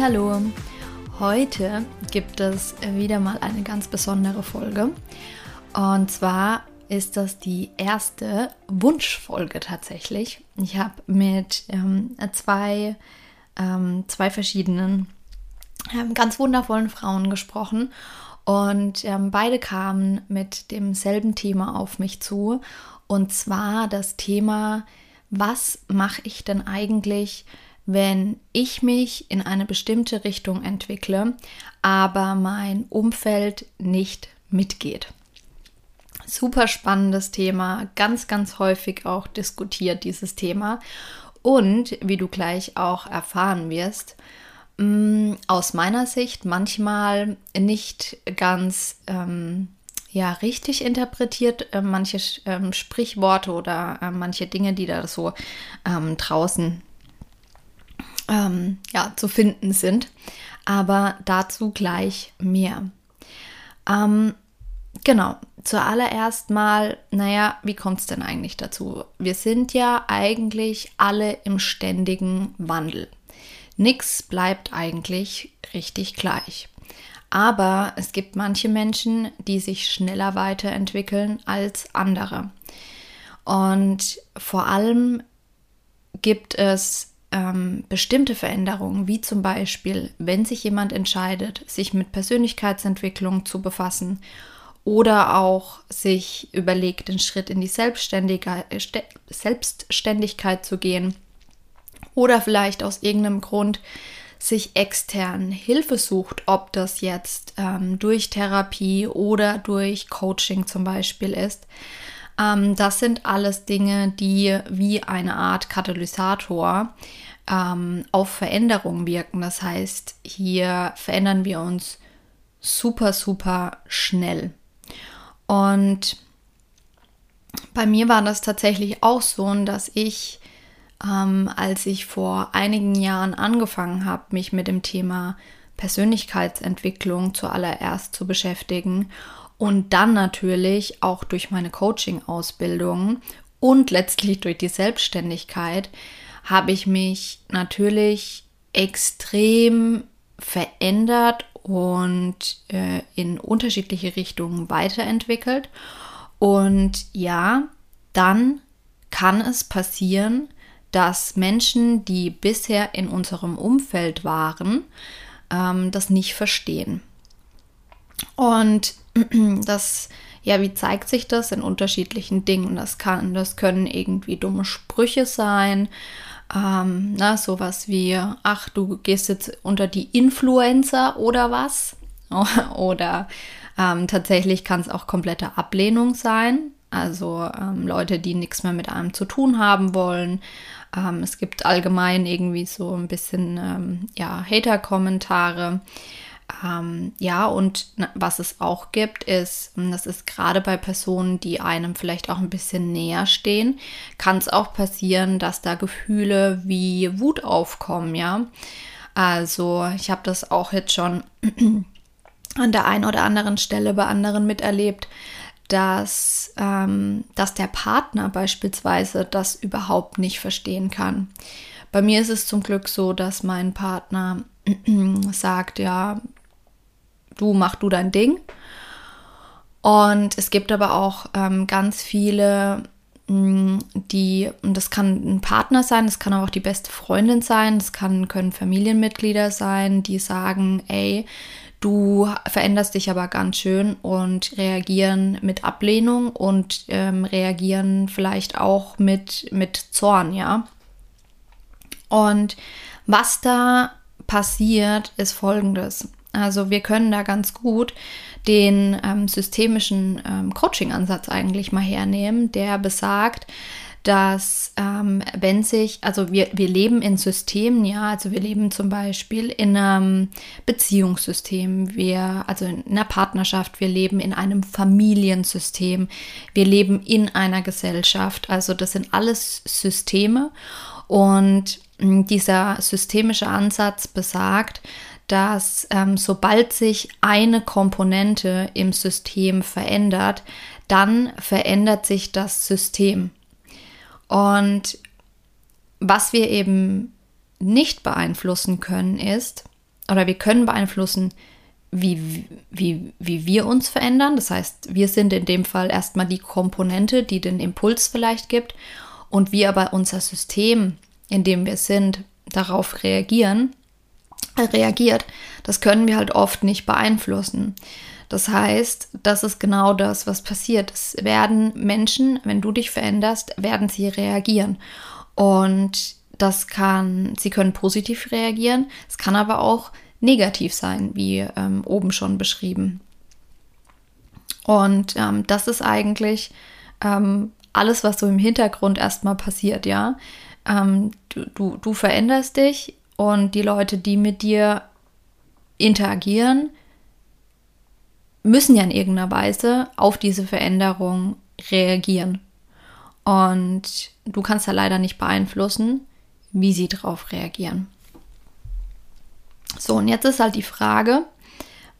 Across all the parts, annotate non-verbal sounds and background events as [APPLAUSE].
Hallo. Heute gibt es wieder mal eine ganz besondere Folge. Und zwar ist das die erste Wunschfolge tatsächlich. Ich habe mit ähm, zwei, ähm, zwei verschiedenen ähm, ganz wundervollen Frauen gesprochen und ähm, beide kamen mit demselben Thema auf mich zu und zwar das Thema, was mache ich denn eigentlich, wenn ich mich in eine bestimmte Richtung entwickle, aber mein Umfeld nicht mitgeht. Super spannendes Thema, ganz, ganz häufig auch diskutiert dieses Thema. Und wie du gleich auch erfahren wirst, mm, aus meiner Sicht manchmal nicht ganz ähm, ja, richtig interpretiert, äh, manche ähm, Sprichworte oder äh, manche Dinge, die da so ähm, draußen ähm, ja, zu finden sind. Aber dazu gleich mehr. Ähm, genau, Zuallererst mal, naja, wie kommt es denn eigentlich dazu? Wir sind ja eigentlich alle im ständigen Wandel. Nichts bleibt eigentlich richtig gleich. Aber es gibt manche Menschen, die sich schneller weiterentwickeln als andere. Und vor allem gibt es ähm, bestimmte Veränderungen, wie zum Beispiel, wenn sich jemand entscheidet, sich mit Persönlichkeitsentwicklung zu befassen oder auch sich überlegt, den Schritt in die Selbstständigkeit, Selbstständigkeit zu gehen oder vielleicht aus irgendeinem Grund sich extern Hilfe sucht, ob das jetzt ähm, durch Therapie oder durch Coaching zum Beispiel ist. Ähm, das sind alles Dinge, die wie eine Art Katalysator ähm, auf Veränderung wirken. Das heißt, hier verändern wir uns super, super schnell. Und bei mir war das tatsächlich auch so, dass ich, ähm, als ich vor einigen Jahren angefangen habe, mich mit dem Thema Persönlichkeitsentwicklung zuallererst zu beschäftigen und dann natürlich auch durch meine Coaching-Ausbildung und letztlich durch die Selbstständigkeit habe ich mich natürlich extrem verändert und äh, in unterschiedliche Richtungen weiterentwickelt. Und ja, dann kann es passieren, dass Menschen, die bisher in unserem Umfeld waren, ähm, das nicht verstehen. Und [CLEARS THROAT] das, ja, wie zeigt sich das in unterschiedlichen Dingen? Das kann, das können irgendwie dumme Sprüche sein, ähm, na, sowas wie, ach, du gehst jetzt unter die Influencer oder was? [LAUGHS] oder ähm, tatsächlich kann es auch komplette Ablehnung sein. Also ähm, Leute, die nichts mehr mit einem zu tun haben wollen. Ähm, es gibt allgemein irgendwie so ein bisschen ähm, ja, Hater-Kommentare. Ähm, ja, und was es auch gibt, ist, das ist gerade bei Personen, die einem vielleicht auch ein bisschen näher stehen, kann es auch passieren, dass da Gefühle wie Wut aufkommen, ja. Also ich habe das auch jetzt schon [CLEARS THROAT] an der einen oder anderen Stelle bei anderen miterlebt, dass, ähm, dass der Partner beispielsweise das überhaupt nicht verstehen kann. Bei mir ist es zum Glück so, dass mein Partner [CLEARS THROAT] sagt, ja, du mach du dein Ding. Und es gibt aber auch ähm, ganz viele, mm, die, und das kann ein Partner sein, das kann aber auch die beste Freundin sein, das kann, können Familienmitglieder sein, die sagen, ey, du veränderst dich aber ganz schön und reagieren mit Ablehnung und ähm, reagieren vielleicht auch mit, mit Zorn, ja. Und was da passiert, ist folgendes. Also wir können da ganz gut den ähm, systemischen ähm, Coaching-Ansatz eigentlich mal hernehmen, der besagt, dass ähm, wenn sich, also wir, wir leben in Systemen, ja, also wir leben zum Beispiel in einem Beziehungssystem, wir, also in einer Partnerschaft, wir leben in einem Familiensystem, wir leben in einer Gesellschaft, also das sind alles Systeme und dieser systemische Ansatz besagt, dass ähm, sobald sich eine Komponente im System verändert, dann verändert sich das System. Und was wir eben nicht beeinflussen können, ist, oder wir können beeinflussen, wie, wie, wie wir uns verändern. Das heißt, wir sind in dem Fall erstmal die Komponente, die den Impuls vielleicht gibt. Und wie aber unser System, in dem wir sind, darauf reagieren, äh, reagiert, das können wir halt oft nicht beeinflussen. Das heißt, das ist genau das, was passiert. Es werden Menschen, wenn du dich veränderst, werden sie reagieren. Und das kann, sie können positiv reagieren, es kann aber auch negativ sein, wie ähm, oben schon beschrieben. Und ähm, das ist eigentlich ähm, alles, was so im Hintergrund erstmal passiert, ja. Ähm, du, du, du veränderst dich und die Leute, die mit dir interagieren, müssen ja in irgendeiner Weise auf diese Veränderung reagieren. Und du kannst ja leider nicht beeinflussen, wie sie darauf reagieren. So, und jetzt ist halt die Frage,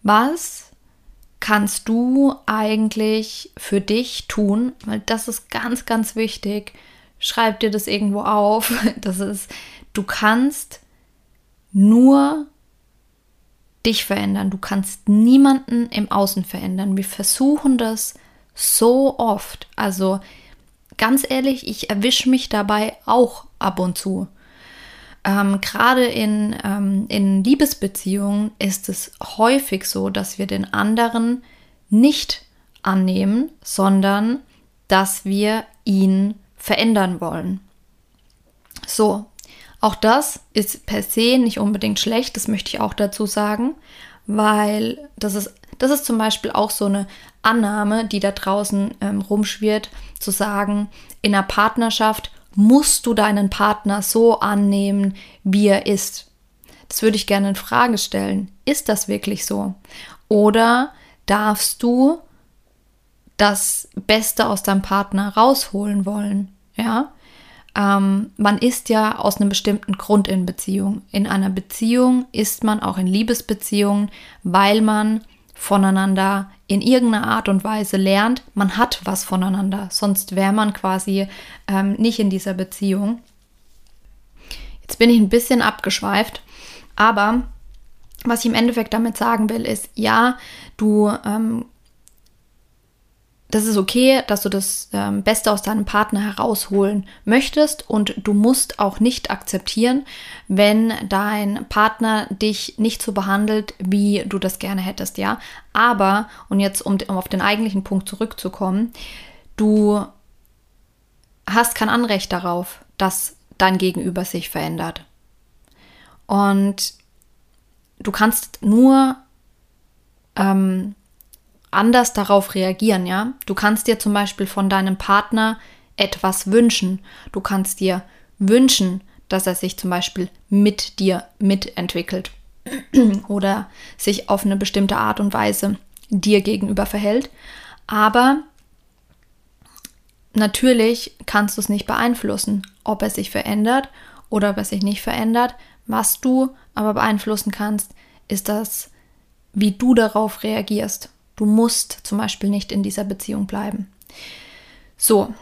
was kannst du eigentlich für dich tun? Weil das ist ganz, ganz wichtig. Schreib dir das irgendwo auf. [LAUGHS] Das ist, du kannst nur dich verändern. Du kannst niemanden im Außen verändern. Wir versuchen das so oft. Also ganz ehrlich, ich erwische mich dabei auch ab und zu. Ähm, Gerade in, ähm, in Liebesbeziehungen ist es häufig so, dass wir den anderen nicht annehmen, sondern dass wir ihn verändern wollen. So, auch das ist per se nicht unbedingt schlecht, das möchte ich auch dazu sagen, weil das ist, das ist zum Beispiel auch so eine Annahme, die da draußen ähm, rumschwirrt, zu sagen, in einer Partnerschaft musst du deinen Partner so annehmen, wie er ist. Das würde ich gerne in Frage stellen. Ist das wirklich so? Oder darfst du das Beste aus deinem Partner rausholen wollen? Ja? Ähm, man ist ja aus einem bestimmten Grund in Beziehung. In einer Beziehung ist man auch in Liebesbeziehungen, weil man voneinander in irgendeiner Art und Weise lernt, man hat was voneinander, sonst wäre man quasi ähm, nicht in dieser Beziehung. Jetzt bin ich ein bisschen abgeschweift, aber was ich im Endeffekt damit sagen will, ist, ja, du ähm, das ist okay, dass du das ähm, Beste aus deinem Partner herausholen möchtest und du musst auch nicht akzeptieren, wenn dein Partner dich nicht so behandelt, wie du das gerne hättest, ja. Aber, und jetzt um, um auf den eigentlichen Punkt zurückzukommen, du hast kein Anrecht darauf, dass dein Gegenüber sich verändert. Und du kannst nur ähm, anders darauf reagieren, ja. Du kannst dir zum Beispiel von deinem Partner etwas wünschen. Du kannst dir wünschen, dass er sich zum Beispiel mit dir mitentwickelt [CLEARS THROAT] oder sich auf eine bestimmte Art und Weise dir gegenüber verhält. Aber natürlich kannst du es nicht beeinflussen, ob er sich verändert oder ob er sich nicht verändert. Was du aber beeinflussen kannst, ist das, wie du darauf reagierst. Du musst zum Beispiel nicht in dieser Beziehung bleiben. So,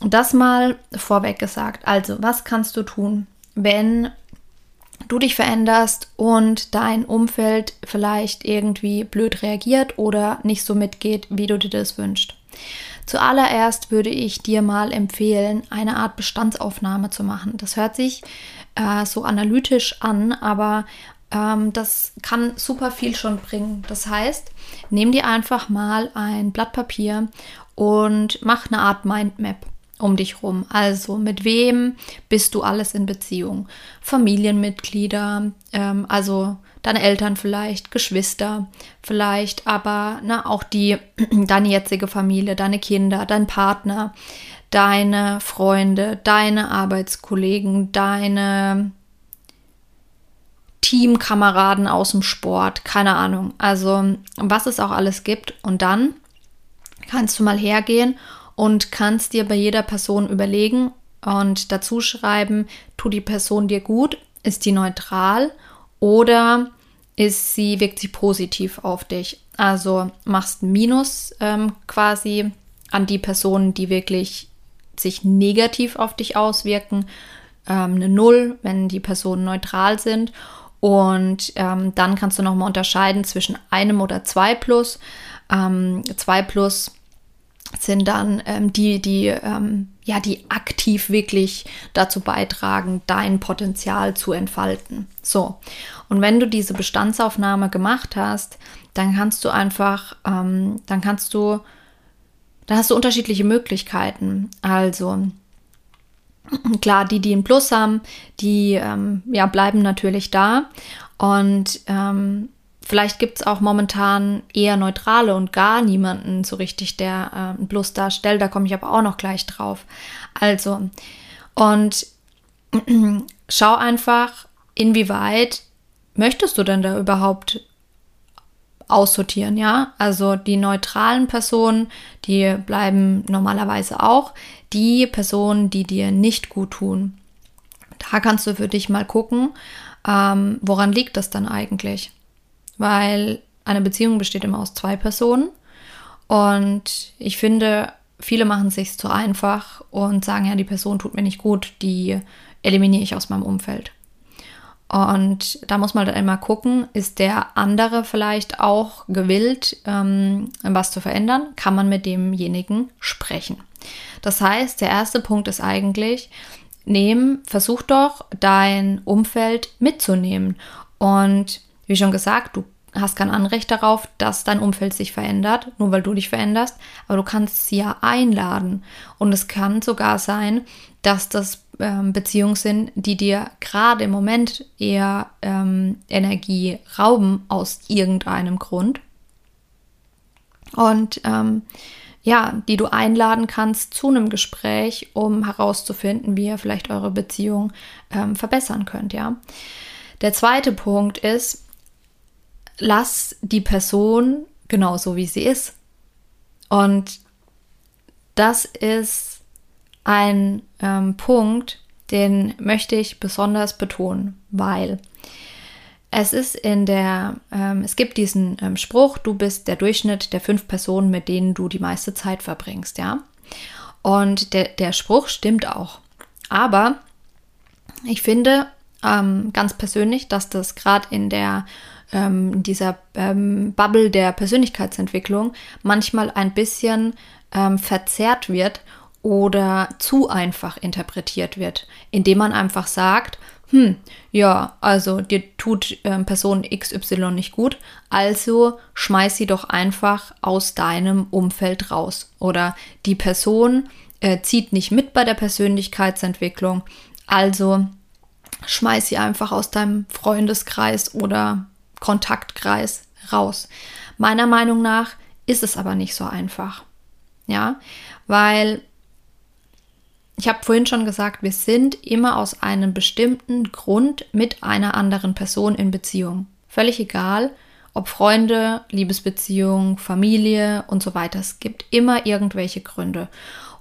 das mal vorweg gesagt. Also, was kannst du tun, wenn du dich veränderst und dein Umfeld vielleicht irgendwie blöd reagiert oder nicht so mitgeht, wie du dir das wünschst? Zuallererst würde ich dir mal empfehlen, eine Art Bestandsaufnahme zu machen. Das hört sich äh, so analytisch an, aber ähm, das kann super viel schon bringen. Das heißt, nimm dir einfach mal ein Blatt Papier und mach eine Art Mindmap. um dich rum. Also mit wem bist du alles in Beziehung? Familienmitglieder, ähm, also deine Eltern vielleicht, Geschwister vielleicht, aber na, auch die, [CLEARS THROAT] deine jetzige Familie, deine Kinder, dein Partner, deine Freunde, deine Arbeitskollegen, deine Teamkameraden aus dem Sport, keine Ahnung. Also was es auch alles gibt. Und dann kannst du mal hergehen und kannst dir bei jeder Person überlegen und dazu schreiben, tut die Person dir gut, ist die neutral oder ist sie, wirkt sie positiv auf dich. Also machst ein Minus ähm, quasi an die Personen, die wirklich sich negativ auf dich auswirken, ähm, eine Null, wenn die Personen neutral sind und ähm, dann kannst du nochmal unterscheiden zwischen einem oder zwei plus. Ähm, zwei plus sind dann ähm, die, die, ähm, ja, die aktiv wirklich dazu beitragen, dein Potenzial zu entfalten. So. Und wenn du diese Bestandsaufnahme gemacht hast, dann kannst du einfach, ähm, dann kannst du, dann hast du unterschiedliche Möglichkeiten. Also, [CLEARS THROAT] Klar, die, die einen Plus haben, die ähm, ja, bleiben natürlich da. Und ähm, vielleicht gibt es auch momentan eher neutrale und gar niemanden so richtig, der äh, einen Plus darstellt. Da komme ich aber auch noch gleich drauf. Also, und [CLEARS THROAT] schau einfach, inwieweit möchtest du denn da überhaupt aussortieren, ja? Also die neutralen Personen, die bleiben normalerweise auch die Personen, die dir nicht gut tun. Da kannst du für dich mal gucken, ähm, woran liegt das dann eigentlich? Weil eine Beziehung besteht immer aus zwei Personen und ich finde, viele machen es sich zu einfach und sagen, ja, die Person tut mir nicht gut, die eliminiere ich aus meinem Umfeld. Und da muss man dann immer gucken, ist der andere vielleicht auch gewillt, ähm, was zu verändern? Kann man mit demjenigen sprechen? Das heißt, der erste Punkt ist eigentlich, nehmen, versuch doch dein Umfeld mitzunehmen. Und wie schon gesagt, du hast kein Anrecht darauf, dass dein Umfeld sich verändert, nur weil du dich veränderst, aber du kannst sie ja einladen. Und es kann sogar sein, dass das ähm, Beziehungen sind, die dir gerade im Moment eher ähm, Energie rauben aus irgendeinem Grund. Und ähm, ja, die du einladen kannst zu einem Gespräch, um herauszufinden, wie ihr vielleicht eure Beziehung ähm, verbessern könnt, ja. Der zweite Punkt ist, lass die Person genauso wie sie ist. Und das ist ein ähm, Punkt, den möchte ich besonders betonen, weil es ist in der, ähm, es gibt diesen ähm, Spruch, du bist der Durchschnitt der fünf Personen, mit denen du die meiste Zeit verbringst, ja. Und der, der Spruch stimmt auch. Aber ich finde ähm, ganz persönlich, dass das gerade in der ähm, dieser ähm, Bubble der Persönlichkeitsentwicklung manchmal ein bisschen verzerrt wird oder zu einfach interpretiert wird, indem man einfach sagt, hm, ja, also dir tut ähm, Person XY nicht gut, also schmeiß sie doch einfach aus deinem Umfeld raus. Oder die Person äh, zieht nicht mit bei der Persönlichkeitsentwicklung, also schmeiß sie einfach aus deinem Freundeskreis oder Kontaktkreis raus. Meiner Meinung nach ist es aber nicht so einfach. Ja, weil ich habe vorhin schon gesagt, wir sind immer aus einem bestimmten Grund mit einer anderen Person in Beziehung. Völlig egal, ob Freunde, Liebesbeziehung, Familie und so weiter. Es gibt immer irgendwelche Gründe.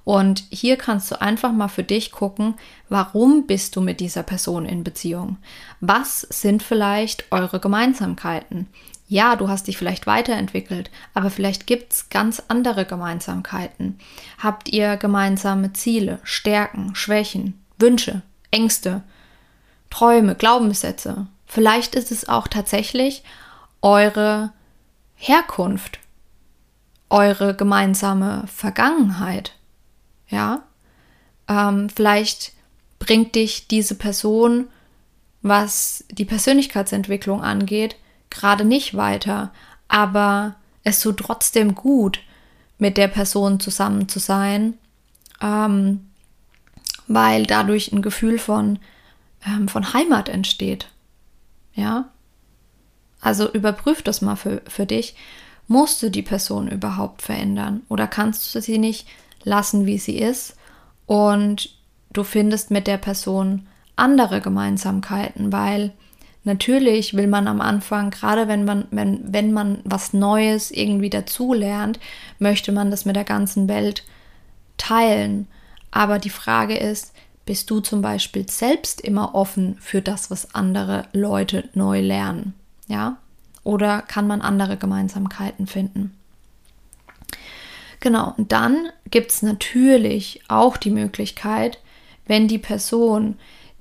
Und hier kannst du einfach mal für dich gucken, warum bist du mit dieser Person in Beziehung? Was sind vielleicht eure Gemeinsamkeiten? Ja, du hast dich vielleicht weiterentwickelt, aber vielleicht gibt es ganz andere Gemeinsamkeiten. Habt ihr gemeinsame Ziele, Stärken, Schwächen, Wünsche, Ängste, Träume, Glaubenssätze? Vielleicht ist es auch tatsächlich eure Herkunft, eure gemeinsame Vergangenheit. Ja, ähm, vielleicht bringt dich diese Person, was die Persönlichkeitsentwicklung angeht, gerade nicht weiter, aber es tut trotzdem gut, mit der Person zusammen zu sein, ähm, weil dadurch ein Gefühl von, ähm, von Heimat entsteht. Ja? Also überprüf das mal für, für dich. Musst du die Person überhaupt verändern oder kannst du sie nicht lassen, wie sie ist und du findest mit der Person andere Gemeinsamkeiten, weil natürlich will man am Anfang, gerade wenn man, wenn, wenn man was Neues irgendwie dazulernt, möchte man das mit der ganzen Welt teilen. Aber die Frage ist, bist du zum Beispiel selbst immer offen für das, was andere Leute neu lernen? Ja? Oder kann man andere Gemeinsamkeiten finden? Genau, und dann gibt es natürlich auch die Möglichkeit, wenn die Person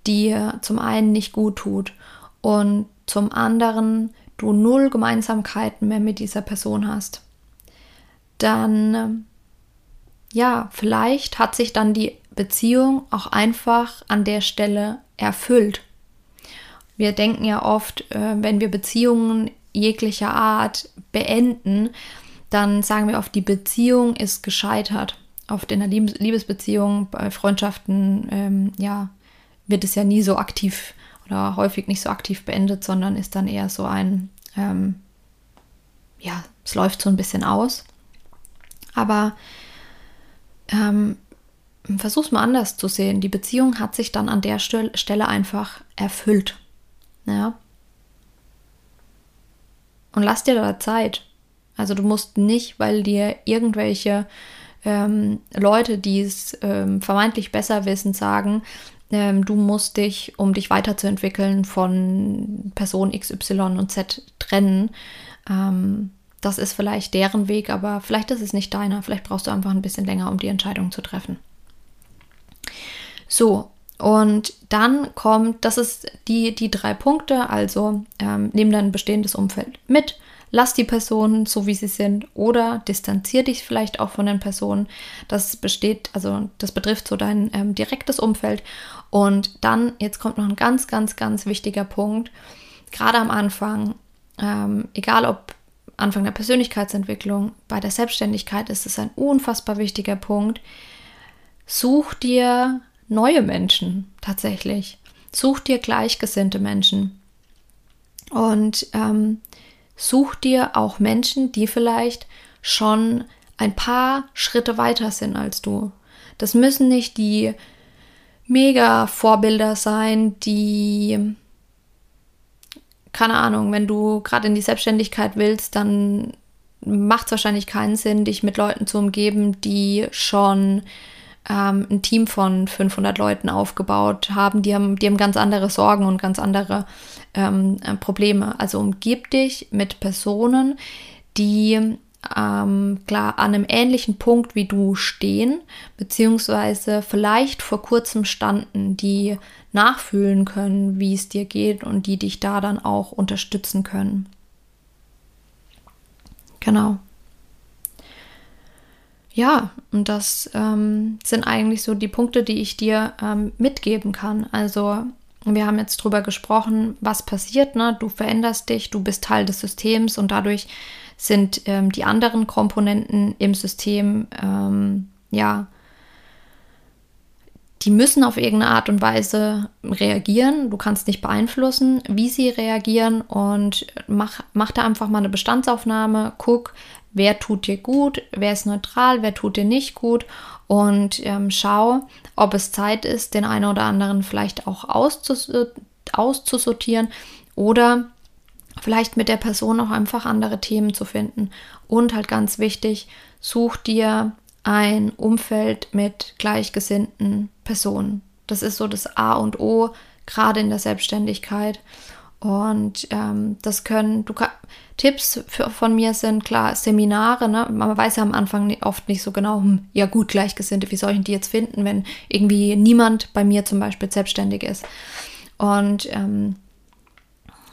dir zum einen nicht gut tut und zum anderen du null Gemeinsamkeiten mehr mit dieser Person hast, dann ja, vielleicht hat sich dann die Beziehung auch einfach an der Stelle erfüllt. Wir denken ja oft, äh, wenn wir Beziehungen jeglicher Art beenden, dann sagen wir oft, die Beziehung ist gescheitert. Oft in Liebes Liebesbeziehung, bei Freundschaften, ähm, ja, wird es ja nie so aktiv oder häufig nicht so aktiv beendet, sondern ist dann eher so ein, ähm, ja, es läuft so ein bisschen aus. Aber ähm, versuch's mal anders zu sehen. Die Beziehung hat sich dann an der Stelle einfach erfüllt. Ja. Und lass dir da Zeit. Also du musst nicht, weil dir irgendwelche ähm, Leute, die es ähm, vermeintlich besser wissen, sagen, ähm, du musst dich, um dich weiterzuentwickeln, von Person X, Y und Z trennen. Ähm, das ist vielleicht deren Weg, aber vielleicht ist es nicht deiner. Vielleicht brauchst du einfach ein bisschen länger, um die Entscheidung zu treffen. So, und dann kommt, das ist die, die drei Punkte, also ähm, nimm dein bestehendes Umfeld mit, lass die Personen so, wie sie sind oder distanzier dich vielleicht auch von den Personen. Das besteht, also das betrifft so dein ähm, direktes Umfeld. Und dann, jetzt kommt noch ein ganz, ganz, ganz wichtiger Punkt. Gerade am Anfang, ähm, egal ob Anfang der Persönlichkeitsentwicklung, bei der Selbstständigkeit ist es ein unfassbar wichtiger Punkt. Such dir neue Menschen tatsächlich. Such dir gleichgesinnte Menschen. Und ähm, such dir auch Menschen, die vielleicht schon ein paar Schritte weiter sind als du. Das müssen nicht die mega Vorbilder sein, die keine Ahnung, wenn du gerade in die Selbstständigkeit willst, dann macht es wahrscheinlich keinen Sinn, dich mit Leuten zu umgeben, die schon ähm, ein Team von 500 Leuten aufgebaut haben. Die haben, die haben ganz andere Sorgen und ganz andere ähm, äh, Probleme. Also umgib dich mit Personen, die ähm, klar an einem ähnlichen Punkt wie du stehen, beziehungsweise vielleicht vor kurzem standen, die nachfühlen können, wie es dir geht und die dich da dann auch unterstützen können. Genau. Ja, und das ähm, sind eigentlich so die Punkte, die ich dir ähm, mitgeben kann. Also wir haben jetzt drüber gesprochen, was passiert. Ne? Du veränderst dich, du bist Teil des Systems und dadurch sind ähm, die anderen Komponenten im System ähm, ja die müssen auf irgendeine Art und Weise reagieren. Du kannst nicht beeinflussen, wie sie reagieren und mach, mach da einfach mal eine Bestandsaufnahme. Guck, wer tut dir gut, wer ist neutral, wer tut dir nicht gut und ähm, schau, ob es Zeit ist, den einen oder anderen vielleicht auch auszus auszusortieren oder vielleicht mit der Person auch einfach andere Themen zu finden. Und halt ganz wichtig, such dir ein Umfeld mit gleichgesinnten Personen. Das ist so das A und O, gerade in der Selbstständigkeit. Und ähm, das können, du Tipps für, von mir sind klar Seminare, ne? Man weiß ja am Anfang oft nicht so genau, hm, ja gut, Gleichgesinnte, wie soll ich die jetzt finden, wenn irgendwie niemand bei mir zum Beispiel selbstständig ist. Und ähm,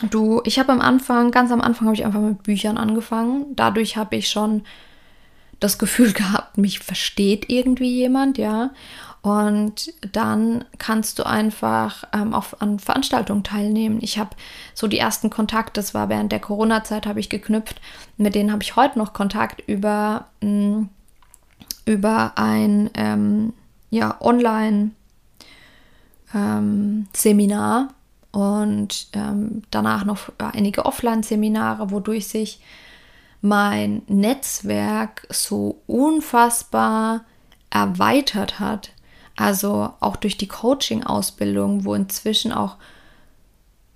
du, ich habe am Anfang, ganz am Anfang habe ich einfach mit Büchern angefangen. Dadurch habe ich schon das Gefühl [LAUGHS] gehabt, mich versteht irgendwie jemand, ja. Und dann kannst du einfach ähm, auch an Veranstaltungen teilnehmen. Ich habe so die ersten Kontakte, das war während der Corona-Zeit, habe ich geknüpft. Mit denen habe ich heute noch Kontakt über, mh, mm, über ein, ähm, ja, Online-Seminar ähm, und ähm, danach noch einige Offline-Seminare, wodurch sich mein Netzwerk so unfassbar erweitert hat. Also auch durch die Coaching-Ausbildung, wo inzwischen auch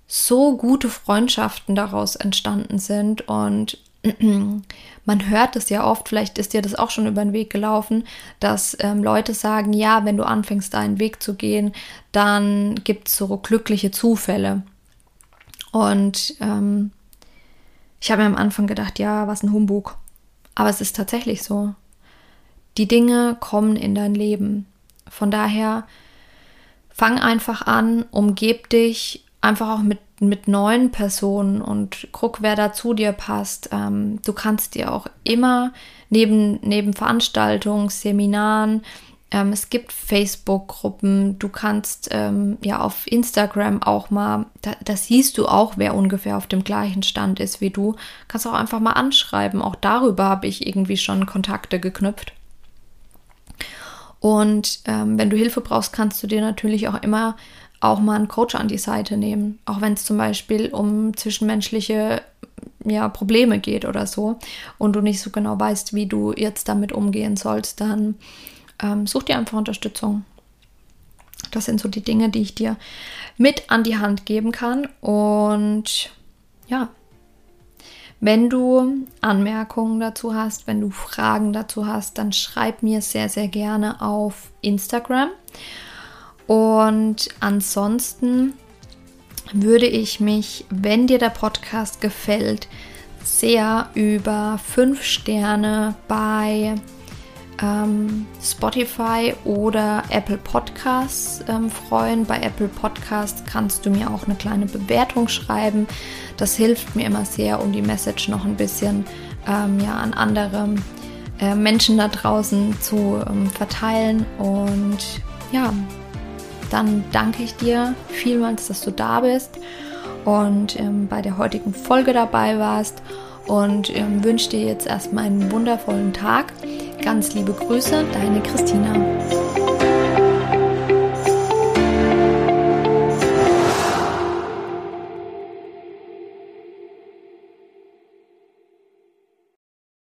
so gute Freundschaften daraus entstanden sind und [CLEARS THROAT] man hört es ja oft, vielleicht ist dir das auch schon über den Weg gelaufen, dass ähm, Leute sagen, ja, wenn du anfängst, deinen Weg zu gehen, dann gibt es so glückliche Zufälle. Und ähm, ich habe mir am Anfang gedacht, ja, was ein Humbug. Aber es ist tatsächlich so. Die Dinge kommen in dein Leben. Von daher fang einfach an, umgeb dich einfach auch mit, mit neuen Personen und guck, wer da zu dir passt. Ähm, du kannst dir auch immer neben, neben Veranstaltungen, Seminaren, ähm, es gibt Facebook-Gruppen, du kannst ähm, ja auf Instagram auch mal, da, da, siehst du auch, wer ungefähr auf dem gleichen Stand ist wie du. Kannst auch einfach mal anschreiben. Auch darüber habe ich irgendwie schon Kontakte geknüpft. Und ähm, wenn du Hilfe brauchst, kannst du dir natürlich auch immer auch mal einen Coach an die Seite nehmen. Auch wenn es zum Beispiel um zwischenmenschliche ja, Probleme geht oder so und du nicht so genau weißt, wie du jetzt damit umgehen sollst, dann ähm, such dir einfach Unterstützung. Das sind so die Dinge, die ich dir mit an die Hand geben kann. Und ja, wenn du Anmerkungen dazu hast, wenn du Fragen dazu hast, dann schreib mir sehr, sehr gerne auf Instagram. Und ansonsten würde ich mich, wenn dir der Podcast gefällt, sehr über fünf Sterne bei ähm, Spotify oder Apple Podcasts ähm, freuen. Bei Apple Podcasts kannst du mir auch eine kleine Bewertung schreiben. Das hilft mir immer sehr, um die Message noch ein bisschen ähm, ja, an andere äh, Menschen da draußen zu ähm, verteilen. Und ja, dann danke ich dir vielmals, dass du da bist und ähm, bei der heutigen Folge dabei warst und ähm, wünsche dir jetzt erstmal einen wundervollen Tag. Ganz liebe Grüße, deine Christina.